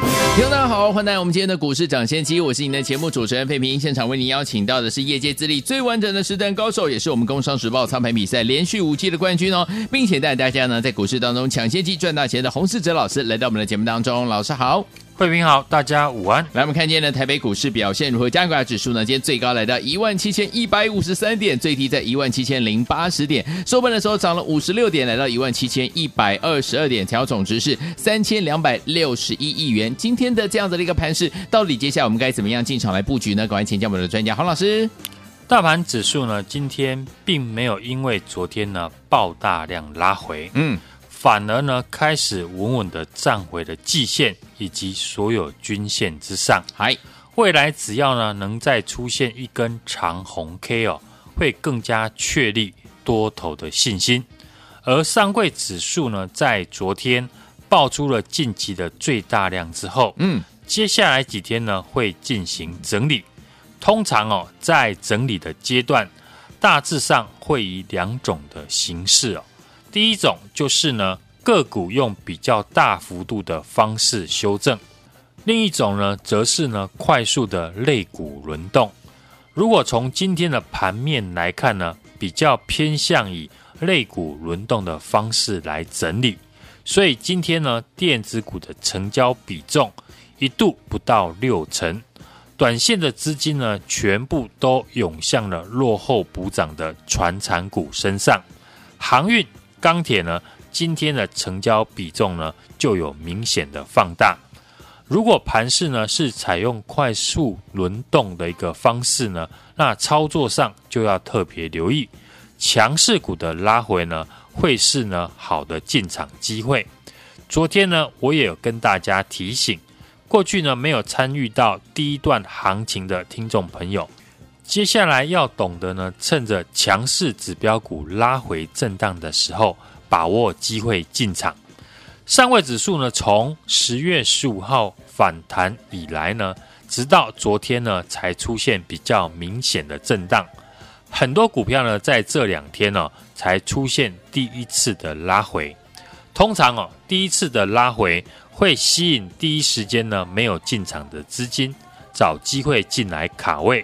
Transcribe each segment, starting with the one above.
听众大家好，欢迎来到我们今天的股市抢先机，我是您的节目主持人费平。现场为您邀请到的是业界资历最完整的实战高手，也是我们工商时报操盘比赛连续五季的冠军哦，并且带大家呢在股市当中抢先机赚大钱的洪世哲老师来到我们的节目当中，老师好。慧平好，大家午安。来，我们看见呢，台北股市表现如何？加权指数呢，今天最高来到一万七千一百五十三点，最低在一万七千零八十点，收盘的时候涨了五十六点，来到一万七千一百二十二点，调总值是三千两百六十一亿元。今天的这样子的一个盘势，到底接下来我们该怎么样进场来布局呢？赶快请教我们的专家黄老师。大盘指数呢，今天并没有因为昨天呢爆大量拉回，嗯。反而呢，开始稳稳的站回了季线以及所有均线之上。嗨，未来只要呢能再出现一根长红 K 哦，会更加确立多头的信心。而上柜指数呢，在昨天爆出了近期的最大量之后，嗯，接下来几天呢会进行整理。通常哦，在整理的阶段，大致上会以两种的形式哦。第一种就是呢，个股用比较大幅度的方式修正；另一种呢，则是呢，快速的类股轮动。如果从今天的盘面来看呢，比较偏向以类股轮动的方式来整理，所以今天呢，电子股的成交比重一度不到六成，短线的资金呢，全部都涌向了落后补涨的船产股身上，航运。钢铁呢，今天的成交比重呢就有明显的放大。如果盘势呢是采用快速轮动的一个方式呢，那操作上就要特别留意强势股的拉回呢，会是呢好的进场机会。昨天呢，我也有跟大家提醒，过去呢没有参与到第一段行情的听众朋友。接下来要懂得呢，趁着强势指标股拉回震荡的时候，把握机会进场。上位指数呢，从十月十五号反弹以来呢，直到昨天呢，才出现比较明显的震荡。很多股票呢，在这两天呢，才出现第一次的拉回。通常哦，第一次的拉回会吸引第一时间呢没有进场的资金，找机会进来卡位。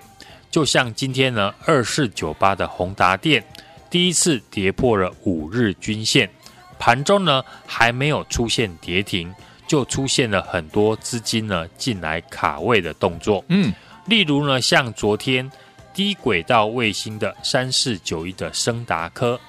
就像今天呢，二四九八的宏达电第一次跌破了五日均线，盘中呢还没有出现跌停，就出现了很多资金呢进来卡位的动作。嗯，例如呢，像昨天低轨道卫星的三四九一的升达科，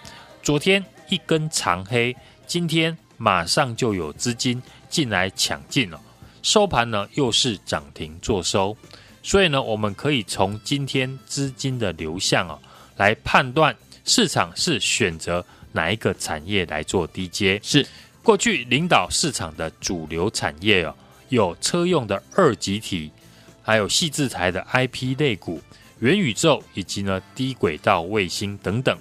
昨天一根长黑，今天马上就有资金进来抢进了，收盘呢又是涨停做收。所以呢，我们可以从今天资金的流向啊，来判断市场是选择哪一个产业来做低阶。是过去领导市场的主流产业哦，有车用的二极体，还有矽智台的 IP 类股、元宇宙以及呢低轨道卫星等等。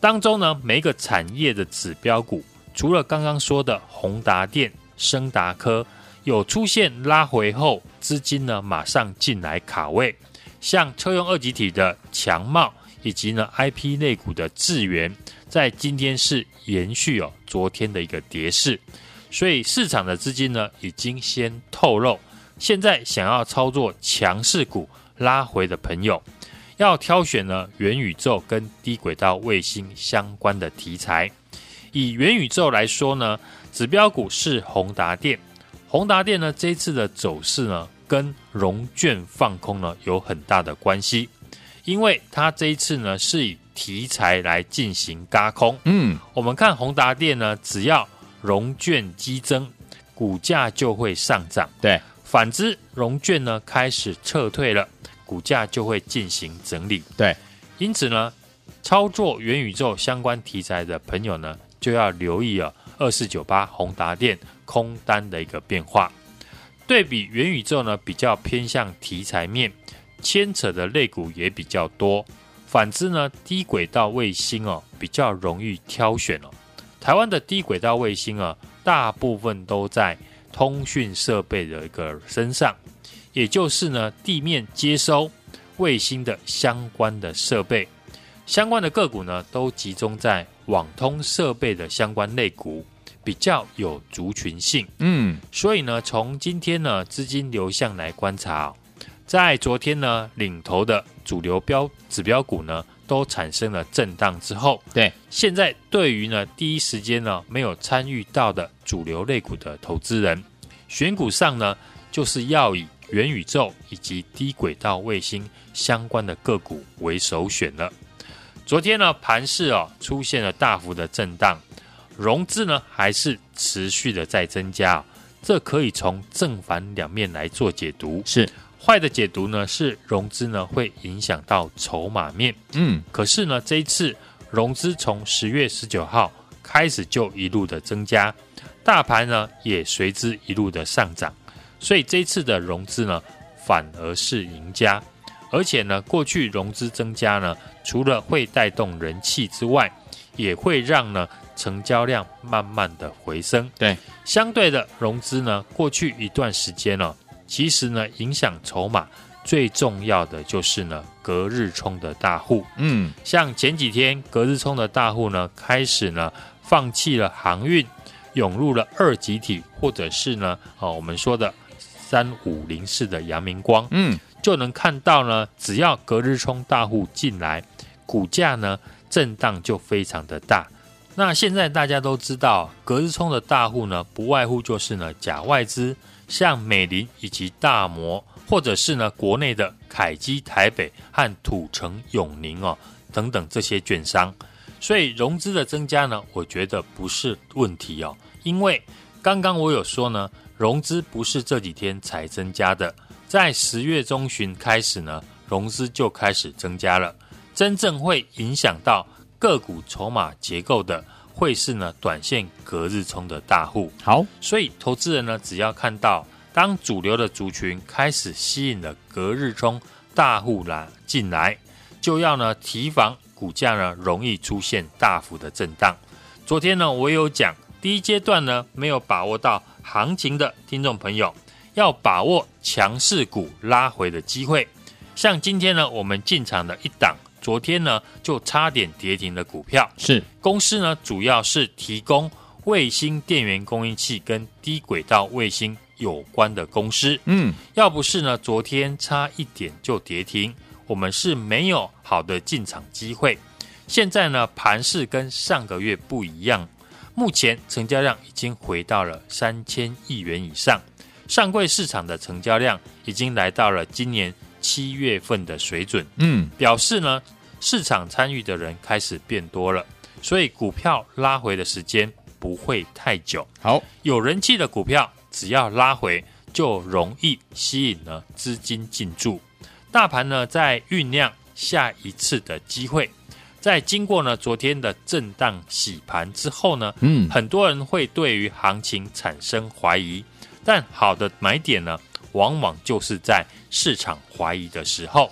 当中呢，每一个产业的指标股，除了刚刚说的宏达电、升达科。有出现拉回后，资金呢马上进来卡位，像车用二极体的强茂，以及呢 IP 类股的智源，在今天是延续哦昨天的一个跌势，所以市场的资金呢已经先透露，现在想要操作强势股拉回的朋友，要挑选呢元宇宙跟低轨道卫星相关的题材。以元宇宙来说呢，指标股是宏达电。宏达电呢，这一次的走势呢，跟融券放空呢有很大的关系，因为它这一次呢是以题材来进行轧空。嗯，我们看宏达电呢，只要融券激增，股价就会上涨。对，反之融券呢开始撤退了，股价就会进行整理。对，因此呢，操作元宇宙相关题材的朋友呢，就要留意了二四九八宏达电。空单的一个变化，对比元宇宙呢，比较偏向题材面，牵扯的类股也比较多。反之呢，低轨道卫星哦比较容易挑选哦。台湾的低轨道卫星啊，大部分都在通讯设备的一个身上，也就是呢地面接收卫星的相关的设备，相关的个股呢都集中在网通设备的相关类股。比较有族群性，嗯，所以呢，从今天呢资金流向来观察，在昨天呢领头的主流标指标股呢都产生了震荡之后，对，现在对于呢第一时间呢没有参与到的主流类股的投资人，选股上呢就是要以元宇宙以及低轨道卫星相关的个股为首选了。昨天呢盘市哦出现了大幅的震荡。融资呢还是持续的在增加，这可以从正反两面来做解读。是坏的解读呢，是融资呢会影响到筹码面。嗯，可是呢这一次融资从十月十九号开始就一路的增加，大盘呢也随之一路的上涨，所以这一次的融资呢反而是赢家。而且呢过去融资增加呢，除了会带动人气之外，也会让呢。成交量慢慢的回升，对，相对的融资呢，过去一段时间呢、哦，其实呢，影响筹码最重要的就是呢，隔日冲的大户，嗯，像前几天隔日冲的大户呢，开始呢，放弃了航运，涌入了二集体，或者是呢，哦，我们说的三五零四的阳明光，嗯，就能看到呢，只要隔日冲大户进来，股价呢，震荡就非常的大。那现在大家都知道，隔日冲的大户呢，不外乎就是呢假外资，像美林以及大摩，或者是呢国内的凯基台北和土城永宁哦等等这些券商。所以融资的增加呢，我觉得不是问题哦，因为刚刚我有说呢，融资不是这几天才增加的，在十月中旬开始呢，融资就开始增加了，真正会影响到。个股筹码结构的会是呢短线隔日冲的大户，好，所以投资人呢只要看到当主流的族群开始吸引了隔日冲大户来进来，就要呢提防股价呢容易出现大幅的震荡。昨天呢我有讲，第一阶段呢没有把握到行情的听众朋友，要把握强势股拉回的机会。像今天呢我们进场的一档。昨天呢，就差点跌停的股票是公司呢，主要是提供卫星电源供应器跟低轨道卫星有关的公司。嗯，要不是呢，昨天差一点就跌停，我们是没有好的进场机会。现在呢，盘势跟上个月不一样，目前成交量已经回到了三千亿元以上，上柜市场的成交量已经来到了今年。七月份的水准，嗯，表示呢，市场参与的人开始变多了，所以股票拉回的时间不会太久。好，有人气的股票，只要拉回，就容易吸引了资金进驻。大盘呢，在酝酿下一次的机会，在经过呢昨天的震荡洗盘之后呢，嗯，很多人会对于行情产生怀疑，但好的买点呢，往往就是在市场怀疑的时候，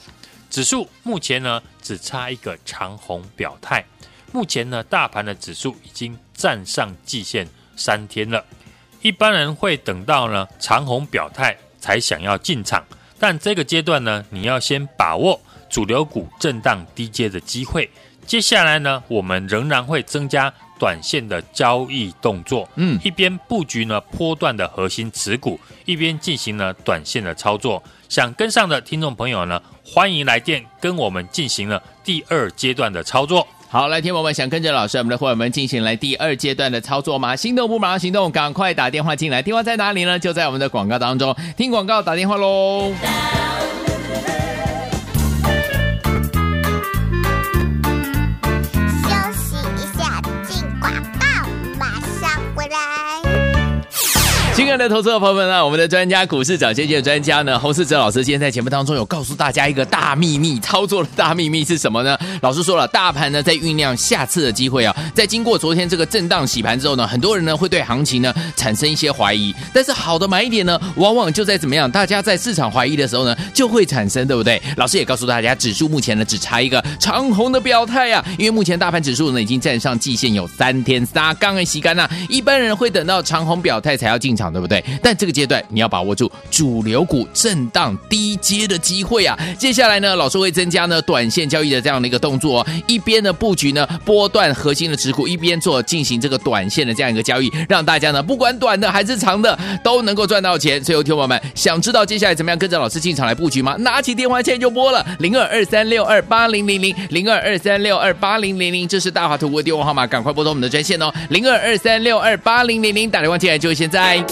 指数目前呢只差一个长红表态。目前呢，大盘的指数已经站上季线三天了。一般人会等到呢长红表态才想要进场，但这个阶段呢，你要先把握主流股震荡低阶的机会。接下来呢，我们仍然会增加。短线的交易动作，嗯，一边布局呢波段的核心持股，一边进行了短线的操作。想跟上的听众朋友呢，欢迎来电跟我们进行了第二阶段的操作。好，来听友们想跟着老师，我们的伙伴们进行来第二阶段的操作吗？心动不马上行动，赶快打电话进来，电话在哪里呢？就在我们的广告当中，听广告打电话喽。亲爱的投资者朋友们呢，我们的专家股市涨先机的专家呢，洪世哲老师今天在节目当中有告诉大家一个大秘密，操作的大秘密是什么呢？老师说了，大盘呢在酝酿下次的机会啊，在经过昨天这个震荡洗盘之后呢，很多人呢会对行情呢产生一些怀疑，但是好的买点呢，往往就在怎么样，大家在市场怀疑的时候呢，就会产生，对不对？老师也告诉大家，指数目前呢只差一个长红的表态啊，因为目前大盘指数呢已经站上季线有三天三刚的洗干呐，一般人会等到长红表态才要进场，对不对？但这个阶段你要把握住主流股震荡低阶的机会啊！接下来呢，老师会增加呢短线交易的这样的一个动作哦，一边呢布局呢波段核心的持股，一边做进行这个短线的这样一个交易，让大家呢不管短的还是长的都能够赚到钱。所以，听友们想知道接下来怎么样跟着老师进场来布局吗？拿起电话线就拨了零二二三六二八零零零零二二三六二八零零零，这是大华图的电话号码，赶快拨通我们的专线哦，零二二三六二八零零零，打电话进来就是现在。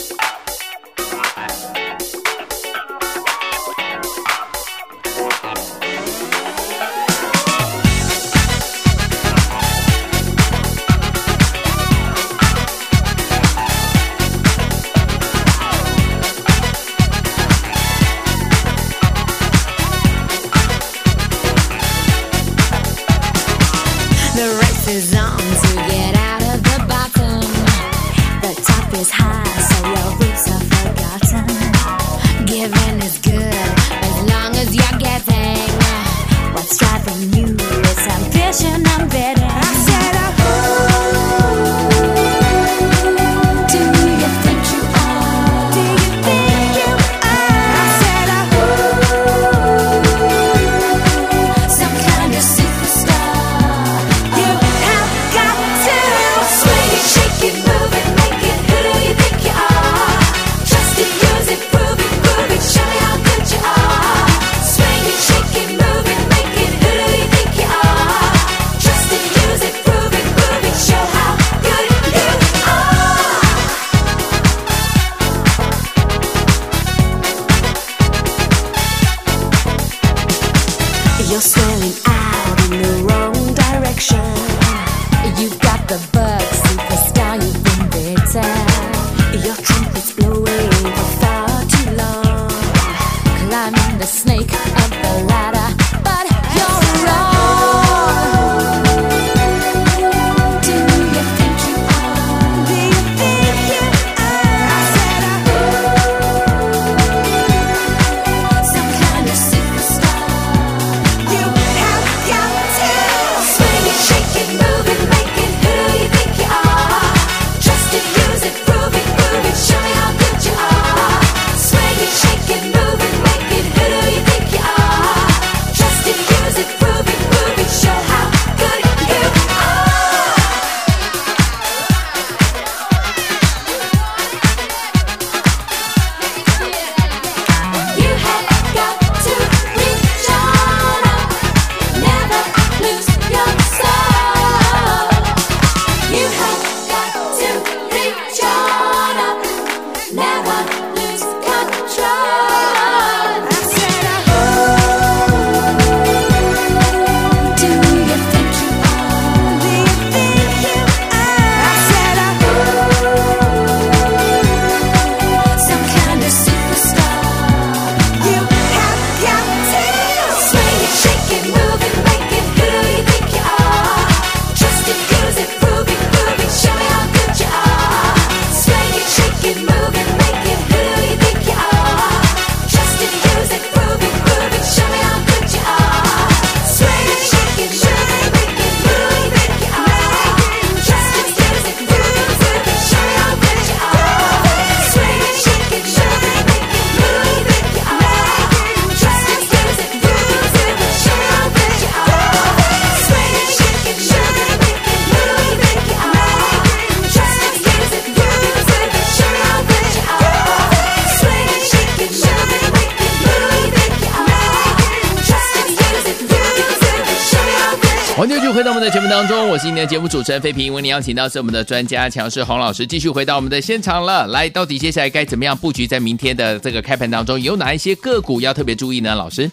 继续回到我们的节目当中，我是今天的节目主持人费平。为您邀请到是我们的专家强势洪老师，继续回到我们的现场了。来，到底接下来该怎么样布局？在明天的这个开盘当中，有哪一些个股要特别注意呢？老师，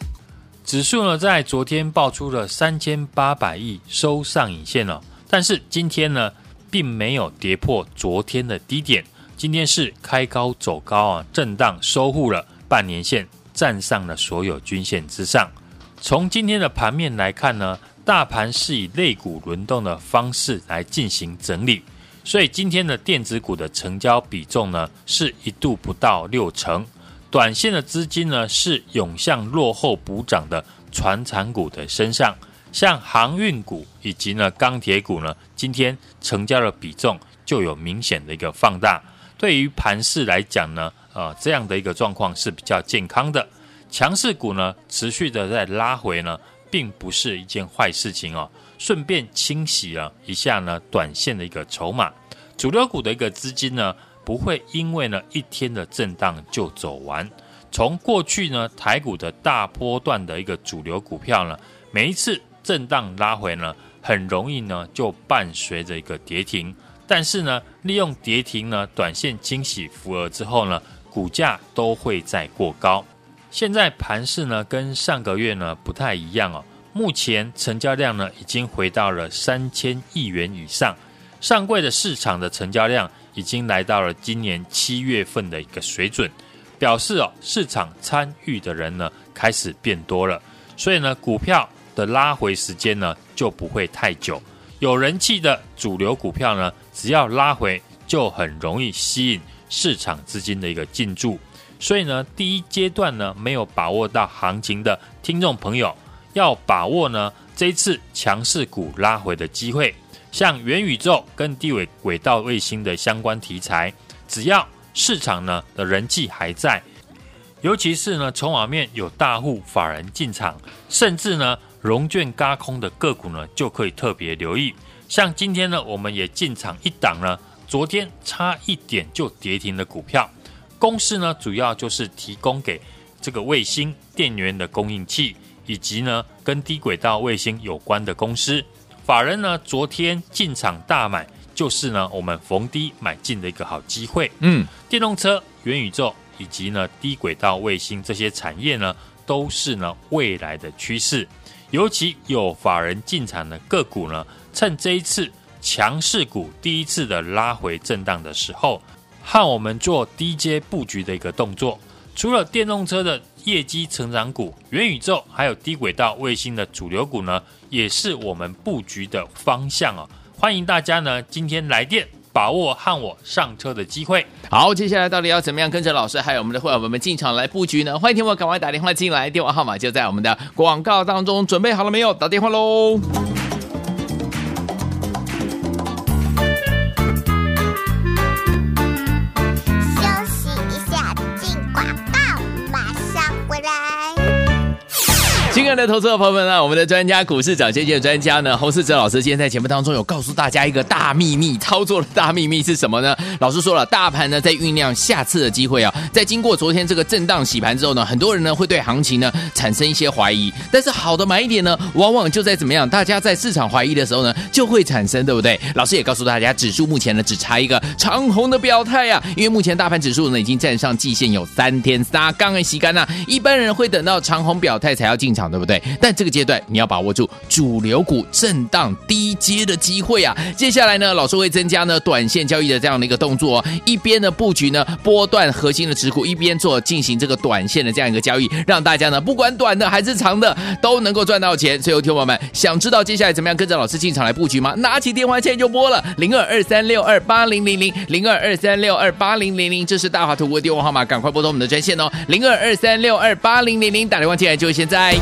指数呢在昨天爆出了三千八百亿收上影线了，但是今天呢并没有跌破昨天的低点。今天是开高走高啊，震荡收复了半年线，站上了所有均线之上。从今天的盘面来看呢，大盘是以类股轮动的方式来进行整理，所以今天的电子股的成交比重呢，是一度不到六成。短线的资金呢，是涌向落后补涨的传产股的身上，像航运股以及呢钢铁股呢，今天成交的比重就有明显的一个放大。对于盘势来讲呢，呃，这样的一个状况是比较健康的。强势股呢，持续的在拉回呢，并不是一件坏事情哦。顺便清洗了一下呢，短线的一个筹码，主流股的一个资金呢。不会因为呢一天的震荡就走完。从过去呢台股的大波段的一个主流股票呢，每一次震荡拉回呢，很容易呢就伴随着一个跌停。但是呢，利用跌停呢短线清洗浮额之后呢，股价都会再过高。现在盘势呢跟上个月呢不太一样哦。目前成交量呢已经回到了三千亿元以上，上柜的市场的成交量。已经来到了今年七月份的一个水准，表示哦，市场参与的人呢开始变多了，所以呢，股票的拉回时间呢就不会太久。有人气的主流股票呢，只要拉回就很容易吸引市场资金的一个进驻。所以呢，第一阶段呢没有把握到行情的听众朋友，要把握呢这一次强势股拉回的机会。像元宇宙跟低轨轨道卫星的相关题材，只要市场呢的人气还在，尤其是呢筹码面有大户法人进场，甚至呢融券轧空的个股呢，就可以特别留意。像今天呢，我们也进场一档呢，昨天差一点就跌停的股票，公司呢主要就是提供给这个卫星电源的供应器，以及呢跟低轨道卫星有关的公司。法人呢，昨天进场大买，就是呢，我们逢低买进的一个好机会。嗯，电动车、元宇宙以及呢低轨道卫星这些产业呢，都是呢未来的趋势。尤其有法人进场的个股呢，趁这一次强势股第一次的拉回震荡的时候，和我们做低阶布局的一个动作。除了电动车的业绩成长股、元宇宙，还有低轨道卫星的主流股呢，也是我们布局的方向哦。欢迎大家呢今天来电，把握和我上车的机会。好，接下来到底要怎么样跟着老师还有我们的会员们进场来布局呢？欢迎听我赶快打电话进来，电话号码就在我们的广告当中。准备好了没有？打电话喽！爱的投资者朋友们呢，我们的专家股市涨先机的专家呢，洪世哲老师今天在节目当中有告诉大家一个大秘密，操作的大秘密是什么呢？老师说了，大盘呢在酝酿下次的机会啊，在经过昨天这个震荡洗盘之后呢，很多人呢会对行情呢产生一些怀疑，但是好的买一点呢，往往就在怎么样，大家在市场怀疑的时候呢，就会产生，对不对？老师也告诉大家，指数目前呢只差一个长红的表态呀、啊，因为目前大盘指数呢已经站上季线有三天三刚刚洗干了，一般人会等到长红表态才要进场。对不对？不对但这个阶段你要把握住主流股震荡低阶的机会啊！接下来呢，老师会增加呢短线交易的这样的一个动作，一边呢布局呢波段核心的持股，一边做进行这个短线的这样一个交易，让大家呢不管短的还是长的都能够赚到钱。所以，听友们想知道接下来怎么样跟着老师进场来布局吗？拿起电话线就拨了零二二三六二八零零零零二二三六二八零零零，这是大华图的电话号码，赶快拨通我们的专线哦，零二二三六二八零零零，打电话进来就是现在。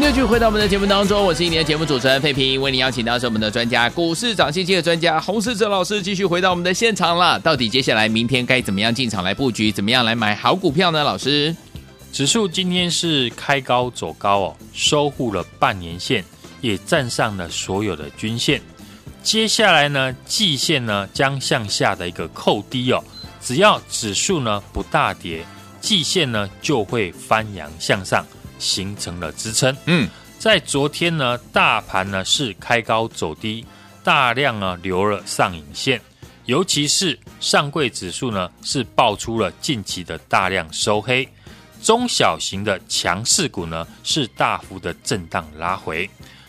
欢迎继续回到我们的节目当中，我是一年的节目主持人费平，为你邀请到是我们的专家，股市涨信息的专家洪世哲老师，继续回到我们的现场了。到底接下来明天该怎么样进场来布局，怎么样来买好股票呢？老师，指数今天是开高走高哦，收复了半年线，也站上了所有的均线。接下来呢，季线呢将向下的一个扣低哦，只要指数呢不大跌，季线呢就会翻扬向上，形成了支撑。嗯，在昨天呢，大盘呢是开高走低，大量呢留了上影线，尤其是上柜指数呢是爆出了近期的大量收黑，中小型的强势股呢是大幅的震荡拉回。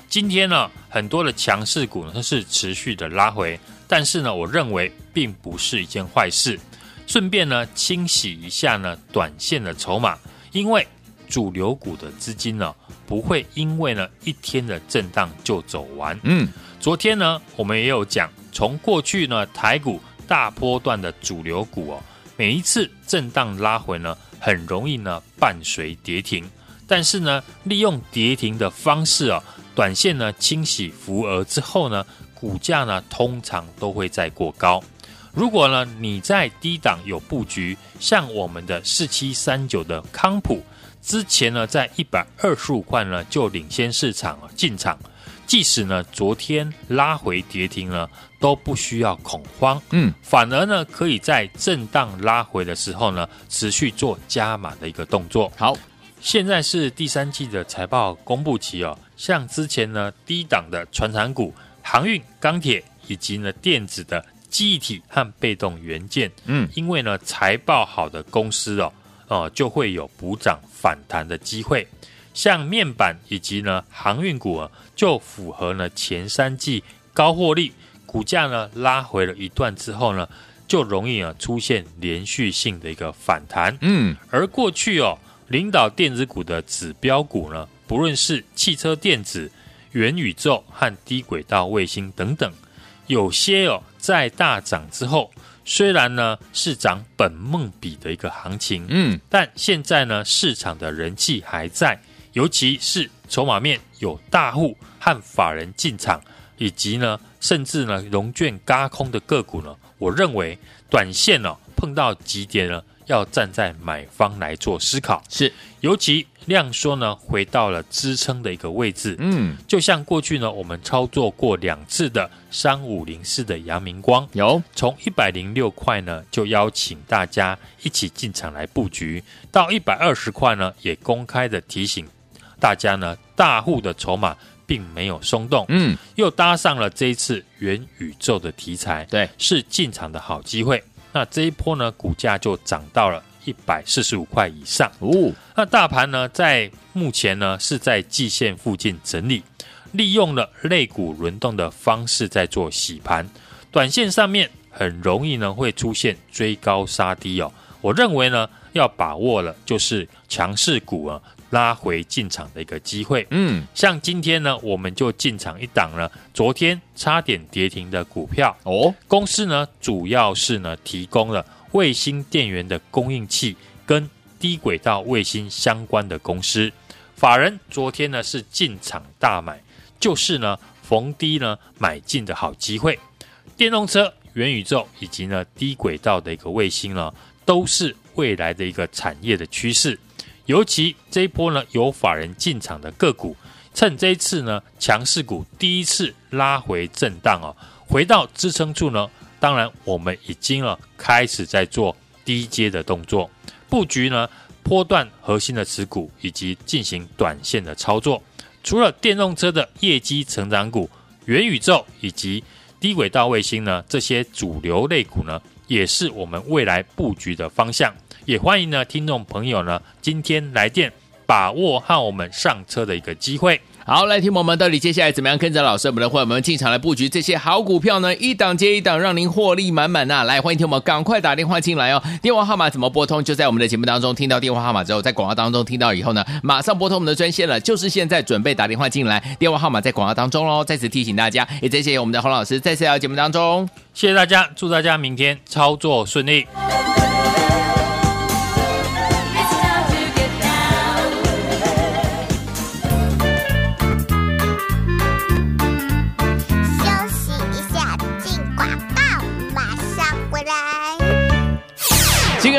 今天呢，很多的强势股呢都是持续的拉回，但是呢，我认为并不是一件坏事。顺便呢，清洗一下呢短线的筹码，因为主流股的资金呢不会因为呢一天的震荡就走完。嗯，昨天呢，我们也有讲，从过去呢台股大波段的主流股哦，每一次震荡拉回呢，很容易呢伴随跌停，但是呢，利用跌停的方式哦，短线呢清洗浮额之后呢，股价呢通常都会再过高。如果呢你在低档有布局，像我们的四七三九的康普，之前呢在一百二十五块呢就领先市场进场，即使呢昨天拉回跌停呢都不需要恐慌，嗯，反而呢可以在震荡拉回的时候呢持续做加码的一个动作。好，现在是第三季的财报公布期哦，像之前呢低档的传产股、航运、钢铁以及呢电子的记忆体和被动元件，嗯，因为呢财报好的公司哦，哦、呃、就会有补涨反弹的机会。像面板以及呢航运股啊，就符合呢前三季高获利，股价呢拉回了一段之后呢，就容易啊出现连续性的一个反弹。嗯，而过去哦，领导电子股的指标股呢，不论是汽车电子、元宇宙和低轨道卫星等等，有些哦在大涨之后，虽然呢是涨本梦比的一个行情，嗯，但现在呢市场的人气还在，尤其是筹码面有大户和法人进场，以及呢甚至呢融券嘎空的个股呢，我认为短线哦碰到极点呢，要站在买方来做思考，是，尤其量缩呢回到了支撑的一个位置，嗯，就像过去呢我们操作过两次的三五零四的阳明光，有，从一百零六块呢就邀请大家一起进场来布局，到一百二十块呢也公开的提醒大家呢大户的筹码并没有松动，嗯，又搭上了这一次元宇宙的题材，对，是进场的好机会。那这一波呢，股价就涨到了一百四十五块以上。哦，那大盘呢，在目前呢是在季线附近整理，利用了类股轮动的方式在做洗盘，短线上面很容易呢会出现追高杀低哦。我认为呢，要把握了就是强势股啊拉回进场的一个机会。嗯，像今天呢，我们就进场一档了，昨天差点跌停的股票哦，公司呢主要是呢提供了卫星电源的供应器跟低轨道卫星相关的公司。法人昨天呢是进场大买，就是呢逢低呢买进的好机会。电动车、元宇宙以及呢低轨道的一个卫星呢。都是未来的一个产业的趋势，尤其这一波呢，有法人进场的个股，趁这一次呢强势股第一次拉回震荡哦，回到支撑处呢，当然我们已经了开始在做低阶的动作布局呢，波段核心的持股以及进行短线的操作。除了电动车的业绩成长股、元宇宙以及低轨道卫星呢，这些主流类股呢。也是我们未来布局的方向，也欢迎呢听众朋友呢今天来电，把握和我们上车的一个机会。好，来听我们到底接下来怎么样跟着老师我们的伙伴们进场来布局这些好股票呢？一档接一档，让您获利满满呐！来，欢迎听我们赶快打电话进来哦。电话号码怎么拨通？就在我们的节目当中听到电话号码之后，在广告当中听到以后呢，马上拨通我们的专线了，就是现在准备打电话进来。电话号码在广告当中喽。再次提醒大家，也谢谢我们的洪老师再次来到节目当中。谢谢大家，祝大家明天操作顺利。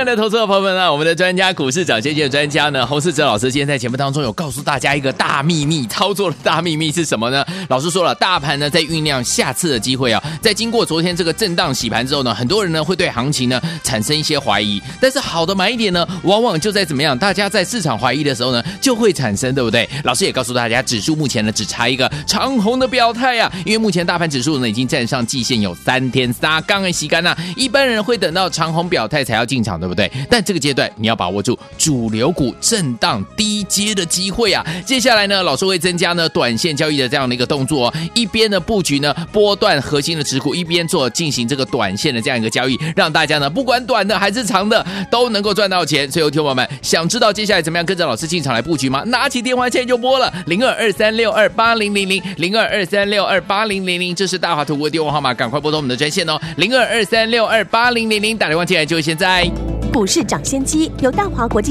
爱的投资者朋友们啊，我们的专家股市涨先机的专家呢，洪世哲老师今天在节目当中有告诉大家一个大秘密，操作的大秘密是什么呢？老师说了，大盘呢在酝酿下次的机会啊，在经过昨天这个震荡洗盘之后呢，很多人呢会对行情呢产生一些怀疑，但是好的买一点呢，往往就在怎么样，大家在市场怀疑的时候呢，就会产生，对不对？老师也告诉大家，指数目前呢只差一个长红的表态呀、啊，因为目前大盘指数呢已经站上季线有三天三刚刚洗干呐，一般人会等到长红表态才要进场。对不对？不对？但这个阶段你要把握住主流股震荡低阶的机会啊！接下来呢，老师会增加呢短线交易的这样的一个动作，一边呢布局呢波段核心的持股，一边做进行这个短线的这样一个交易，让大家呢不管短的还是长的都能够赚到钱。所以，听友们想知道接下来怎么样跟着老师进场来布局吗？拿起电话线就拨了零二二三六二八零零零零二二三六二八零零零，这是大华图的电话号码，赶快拨通我们的专线哦，零二二三六二八零零零，打电话进来就是现在。股市涨先机由大华国际